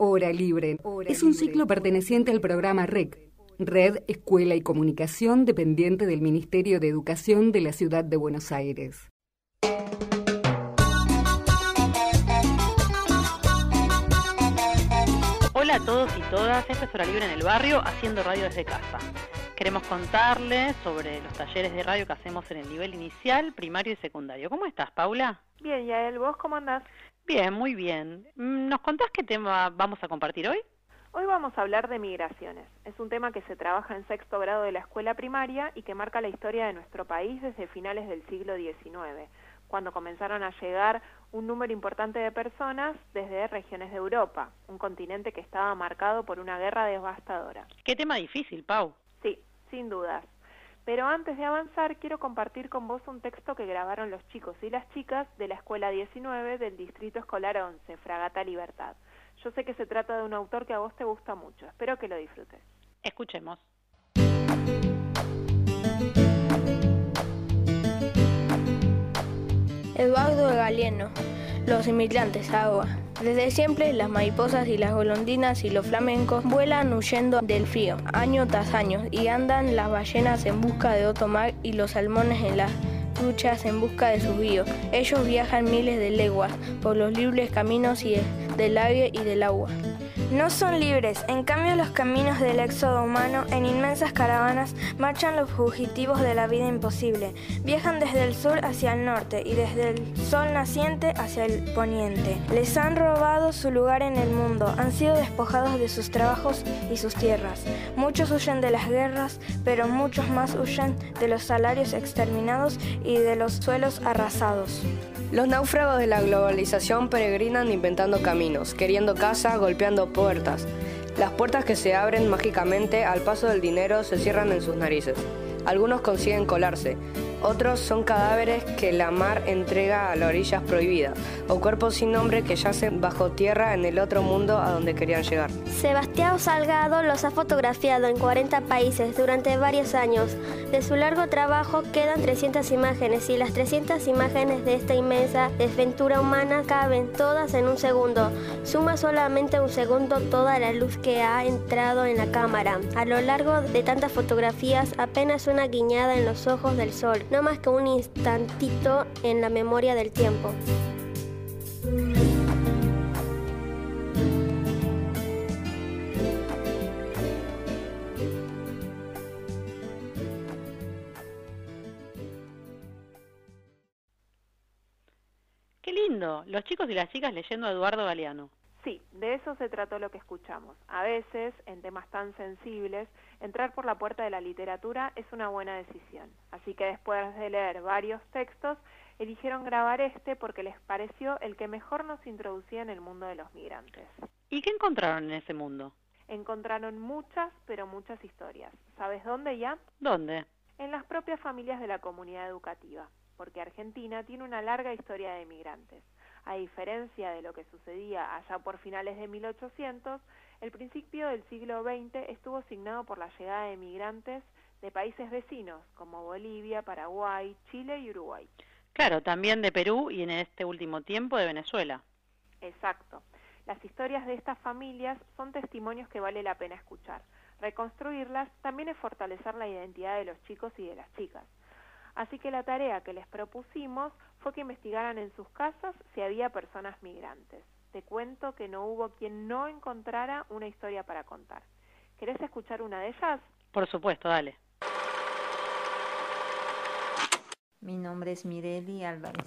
Hora Libre es un ciclo perteneciente al programa REC, Red Escuela y Comunicación dependiente del Ministerio de Educación de la Ciudad de Buenos Aires. Hola a todos y todas, esto es Hora Libre en el Barrio, haciendo radio desde casa. Queremos contarles sobre los talleres de radio que hacemos en el nivel inicial, primario y secundario. ¿Cómo estás, Paula? Bien, Yael, ¿vos cómo andás? Bien, muy bien. Mm, ¿Nos contás qué tema vamos a compartir hoy? Hoy vamos a hablar de migraciones. Es un tema que se trabaja en sexto grado de la escuela primaria y que marca la historia de nuestro país desde finales del siglo XIX, cuando comenzaron a llegar un número importante de personas desde regiones de Europa, un continente que estaba marcado por una guerra devastadora. Qué tema difícil, Pau. Sí, sin dudas. Pero antes de avanzar, quiero compartir con vos un texto que grabaron los chicos y las chicas de la Escuela 19 del Distrito Escolar 11, Fragata Libertad. Yo sé que se trata de un autor que a vos te gusta mucho. Espero que lo disfrutes. Escuchemos. Eduardo Galieno, Los inmigrantes, agua. Desde siempre las mariposas y las golondrinas y los flamencos vuelan huyendo del frío, año tras año, y andan las ballenas en busca de otro mar y los salmones en las truchas en busca de sus ríos. Ellos viajan miles de leguas por los libres caminos y del aire y del agua. No son libres, en cambio los caminos del éxodo humano en inmensas caravanas marchan los fugitivos de la vida imposible. Viajan desde el sur hacia el norte y desde el sol naciente hacia el poniente. Les han robado su lugar en el mundo, han sido despojados de sus trabajos y sus tierras. Muchos huyen de las guerras, pero muchos más huyen de los salarios exterminados y de los suelos arrasados. Los náufragos de la globalización peregrinan inventando caminos, queriendo casa, golpeando puertas. Las puertas que se abren mágicamente al paso del dinero se cierran en sus narices. Algunos consiguen colarse, otros son cadáveres que la mar entrega a las orillas prohibidas, o cuerpos sin nombre que yacen bajo tierra en el otro mundo a donde querían llegar. Sebastián Salgado los ha fotografiado en 40 países durante varios años. De su largo trabajo quedan 300 imágenes y las 300 imágenes de esta inmensa desventura humana caben todas en un segundo. Suma solamente un segundo toda la luz que ha entrado en la cámara. A lo largo de tantas fotografías apenas una guiñada en los ojos del sol no más que un instantito en la memoria del tiempo. Qué lindo, los chicos y las chicas leyendo a Eduardo Galeano. Sí, de eso se trató lo que escuchamos. A veces, en temas tan sensibles, entrar por la puerta de la literatura es una buena decisión. Así que después de leer varios textos, eligieron grabar este porque les pareció el que mejor nos introducía en el mundo de los migrantes. ¿Y qué encontraron en ese mundo? Encontraron muchas, pero muchas historias. ¿Sabes dónde ya? ¿Dónde? En las propias familias de la comunidad educativa, porque Argentina tiene una larga historia de migrantes. A diferencia de lo que sucedía allá por finales de 1800, el principio del siglo XX estuvo signado por la llegada de migrantes de países vecinos como Bolivia, Paraguay, Chile y Uruguay. Claro, también de Perú y en este último tiempo de Venezuela. Exacto. Las historias de estas familias son testimonios que vale la pena escuchar. Reconstruirlas también es fortalecer la identidad de los chicos y de las chicas. Así que la tarea que les propusimos fue que investigaran en sus casas si había personas migrantes. Te cuento que no hubo quien no encontrara una historia para contar. ¿Querés escuchar una de ellas? Por supuesto, dale. Mi nombre es Mireli Álvarez.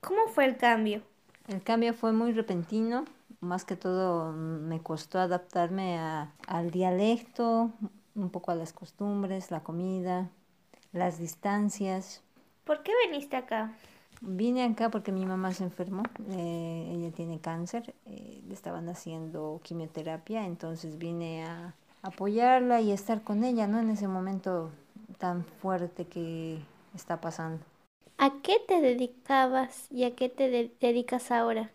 ¿Cómo fue el cambio? El cambio fue muy repentino, más que todo me costó adaptarme a, al dialecto, un poco a las costumbres, la comida, las distancias. ¿Por qué viniste acá? Vine acá porque mi mamá se enfermó, eh, ella tiene cáncer, eh, le estaban haciendo quimioterapia, entonces vine a apoyarla y estar con ella, ¿no? En ese momento tan fuerte que está pasando. ¿A qué te dedicabas y a qué te de dedicas ahora?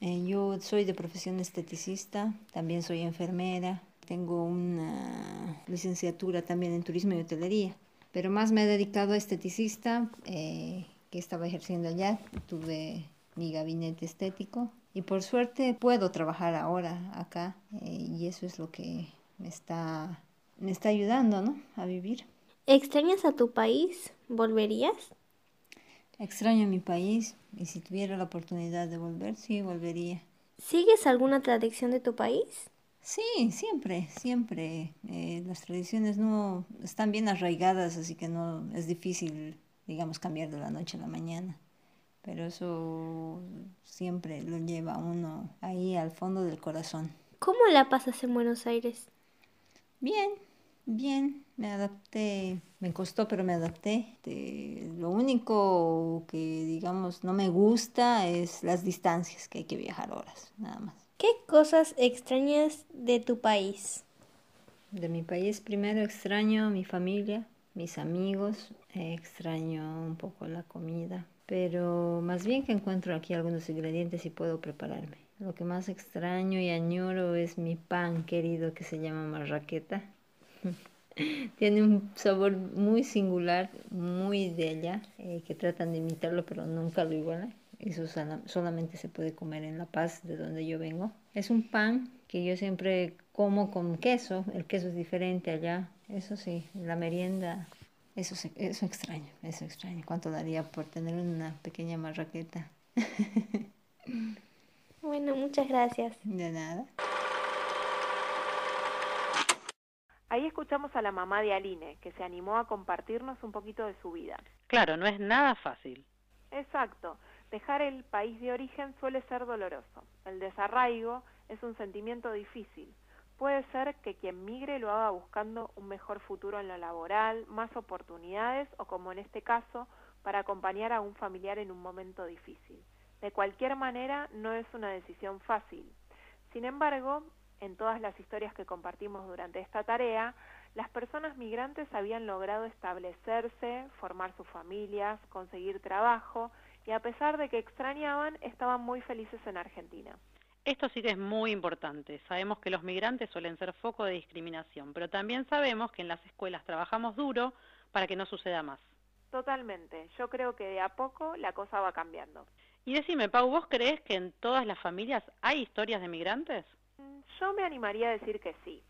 Eh, yo soy de profesión esteticista, también soy enfermera, tengo una licenciatura también en turismo y hotelería, pero más me he dedicado a esteticista, eh, que estaba ejerciendo allá, tuve mi gabinete estético y por suerte puedo trabajar ahora acá eh, y eso es lo que me está, me está ayudando ¿no? a vivir. ¿Extrañas a tu país? ¿Volverías? Extraño mi país y si tuviera la oportunidad de volver, sí, volvería. ¿Sigues alguna tradición de tu país? Sí, siempre, siempre. Eh, las tradiciones no están bien arraigadas, así que no es difícil, digamos, cambiar de la noche a la mañana. Pero eso siempre lo lleva uno ahí al fondo del corazón. ¿Cómo la pasas en Buenos Aires? Bien, bien, me adapté, me costó, pero me adapté. lo único que, digamos, no me gusta es las distancias, que hay que viajar horas, nada más. ¿Qué cosas extrañas de tu país? De mi país primero extraño mi familia, mis amigos, extraño un poco la comida, pero más bien que encuentro aquí algunos ingredientes y puedo prepararme. Lo que más extraño y añoro es mi pan querido que se llama marraqueta. Tiene un sabor muy singular, muy de allá, eh, que tratan de imitarlo pero nunca lo igualan. Eso solamente se puede comer en La Paz, de donde yo vengo. Es un pan que yo siempre como con queso. El queso es diferente allá. Eso sí, la merienda, eso, eso extraño, eso extraño. ¿Cuánto daría por tener una pequeña marraqueta? bueno, muchas gracias. De nada. Ahí escuchamos a la mamá de Aline, que se animó a compartirnos un poquito de su vida. Claro, no es nada fácil. Exacto. Dejar el país de origen suele ser doloroso. El desarraigo es un sentimiento difícil. Puede ser que quien migre lo haga buscando un mejor futuro en lo laboral, más oportunidades o como en este caso, para acompañar a un familiar en un momento difícil. De cualquier manera, no es una decisión fácil. Sin embargo, en todas las historias que compartimos durante esta tarea, las personas migrantes habían logrado establecerse, formar sus familias, conseguir trabajo y a pesar de que extrañaban, estaban muy felices en Argentina. Esto sí que es muy importante. Sabemos que los migrantes suelen ser foco de discriminación, pero también sabemos que en las escuelas trabajamos duro para que no suceda más. Totalmente. Yo creo que de a poco la cosa va cambiando. Y decime, Pau, ¿vos crees que en todas las familias hay historias de migrantes? Mm, yo me animaría a decir que sí.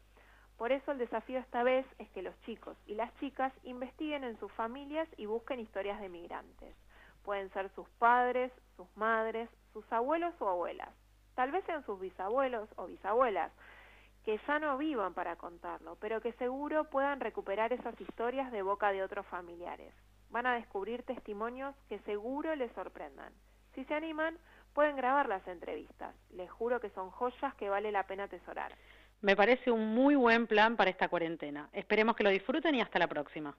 Por eso el desafío esta vez es que los chicos y las chicas investiguen en sus familias y busquen historias de migrantes. Pueden ser sus padres, sus madres, sus abuelos o abuelas. Tal vez sean sus bisabuelos o bisabuelas, que ya no vivan para contarlo, pero que seguro puedan recuperar esas historias de boca de otros familiares. Van a descubrir testimonios que seguro les sorprendan. Si se animan, pueden grabar las entrevistas. Les juro que son joyas que vale la pena atesorar. Me parece un muy buen plan para esta cuarentena. Esperemos que lo disfruten y hasta la próxima.